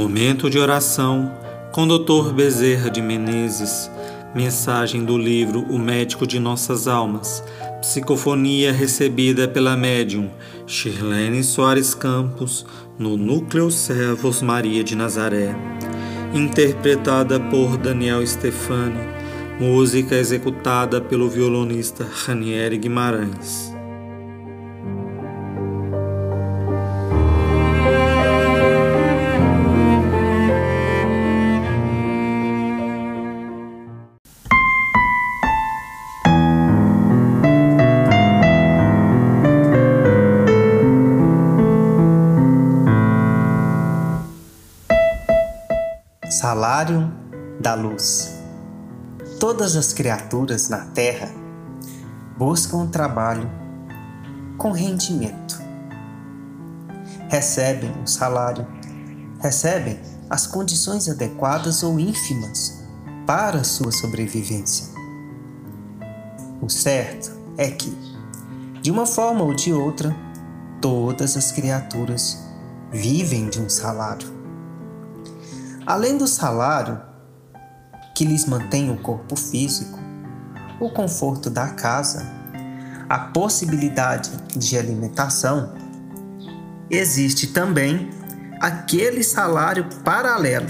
Momento de oração com Dr. Bezerra de Menezes. Mensagem do livro O Médico de Nossas Almas. Psicofonia recebida pela médium Shirlene Soares Campos no Núcleo Servos Maria de Nazaré. Interpretada por Daniel Stefani. Música executada pelo violonista Ranieri Guimarães. Salário da luz. Todas as criaturas na Terra buscam trabalho com rendimento. Recebem o salário, recebem as condições adequadas ou ínfimas para sua sobrevivência. O certo é que, de uma forma ou de outra, todas as criaturas vivem de um salário. Além do salário, que lhes mantém o corpo físico, o conforto da casa, a possibilidade de alimentação, existe também aquele salário paralelo,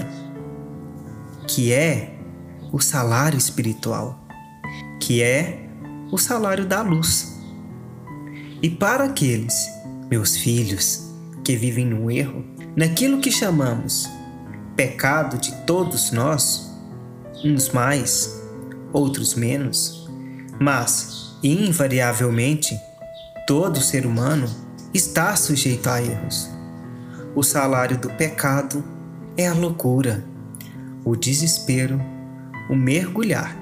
que é o salário espiritual, que é o salário da luz. E para aqueles, meus filhos, que vivem no erro, naquilo que chamamos pecado de todos nós, uns mais, outros menos, mas, invariavelmente, todo ser humano está sujeito a erros. O salário do pecado é a loucura, o desespero, o mergulhar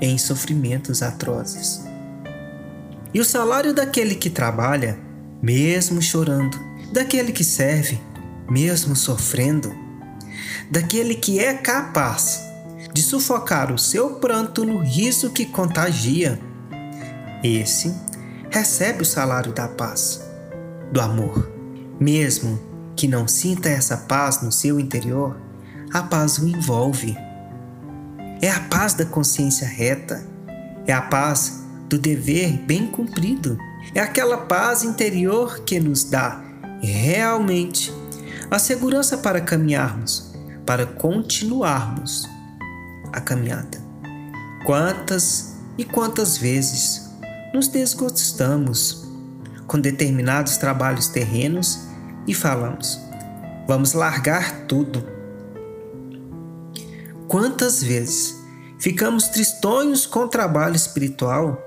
em sofrimentos atrozes. E o salário daquele que trabalha, mesmo chorando, daquele que serve, mesmo sofrendo, daquele que é capaz de sufocar o seu pranto no riso que contagia. Esse recebe o salário da paz, do amor. Mesmo que não sinta essa paz no seu interior, a paz o envolve. É a paz da consciência reta, é a paz do dever bem cumprido, é aquela paz interior que nos dá realmente a segurança para caminharmos para continuarmos a caminhada. Quantas e quantas vezes nos desgostamos com determinados trabalhos terrenos e falamos: vamos largar tudo. Quantas vezes ficamos tristonhos com o trabalho espiritual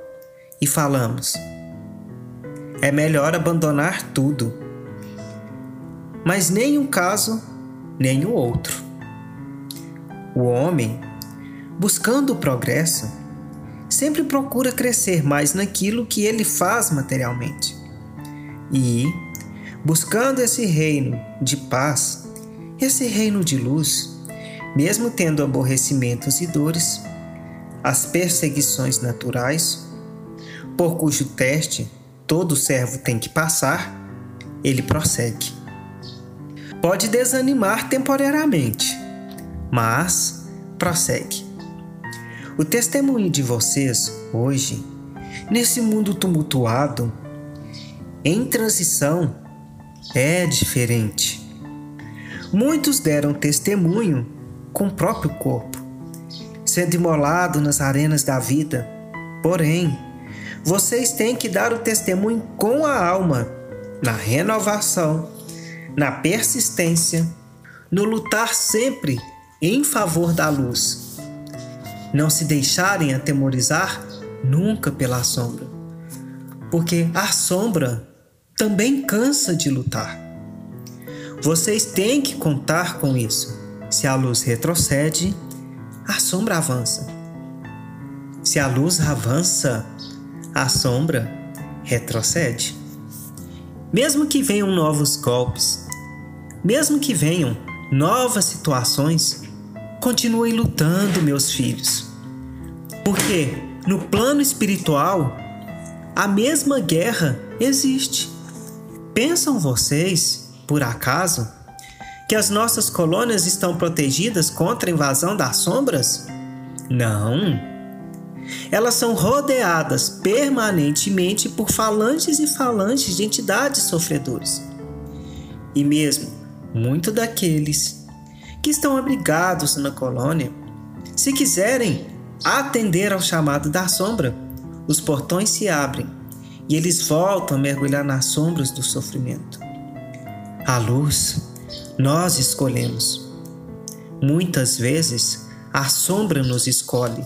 e falamos: é melhor abandonar tudo. Mas nem um caso, nem o outro. O homem, buscando o progresso, sempre procura crescer mais naquilo que ele faz materialmente. E, buscando esse reino de paz, esse reino de luz, mesmo tendo aborrecimentos e dores, as perseguições naturais, por cujo teste todo servo tem que passar, ele prossegue. Pode desanimar temporariamente, mas prossegue. O testemunho de vocês hoje, nesse mundo tumultuado, em transição, é diferente. Muitos deram testemunho com o próprio corpo, sendo imolado nas arenas da vida. Porém, vocês têm que dar o testemunho com a alma, na renovação, na persistência, no lutar sempre em favor da luz. Não se deixarem atemorizar nunca pela sombra, porque a sombra também cansa de lutar. Vocês têm que contar com isso. Se a luz retrocede, a sombra avança. Se a luz avança, a sombra retrocede. Mesmo que venham novos golpes, mesmo que venham novas situações, Continuem lutando, meus filhos. Porque no plano espiritual, a mesma guerra existe. Pensam vocês, por acaso, que as nossas colônias estão protegidas contra a invasão das sombras? Não. Elas são rodeadas permanentemente por falantes e falantes de entidades sofredoras. E mesmo muitos daqueles que estão abrigados na colônia, se quiserem atender ao chamado da sombra, os portões se abrem e eles voltam a mergulhar nas sombras do sofrimento. A luz nós escolhemos. Muitas vezes a sombra nos escolhe.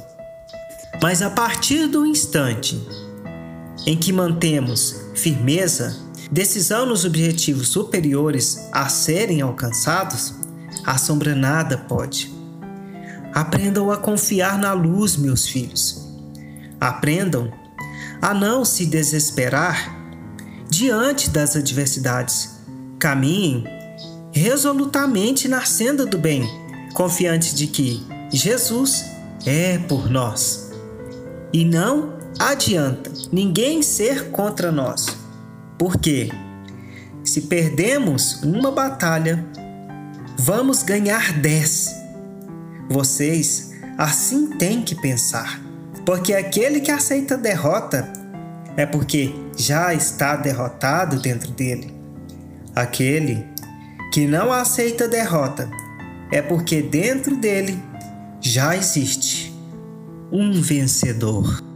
Mas a partir do instante em que mantemos firmeza, decisão nos objetivos superiores a serem alcançados, a sombra nada pode. Aprendam a confiar na luz, meus filhos. Aprendam a não se desesperar diante das adversidades. Caminhem resolutamente na senda do bem, confiantes de que Jesus é por nós. E não adianta ninguém ser contra nós, porque se perdemos uma batalha, vamos ganhar dez. Vocês assim têm que pensar, porque aquele que aceita a derrota é porque já está derrotado dentro dele. Aquele que não aceita derrota é porque dentro dele já existe um vencedor.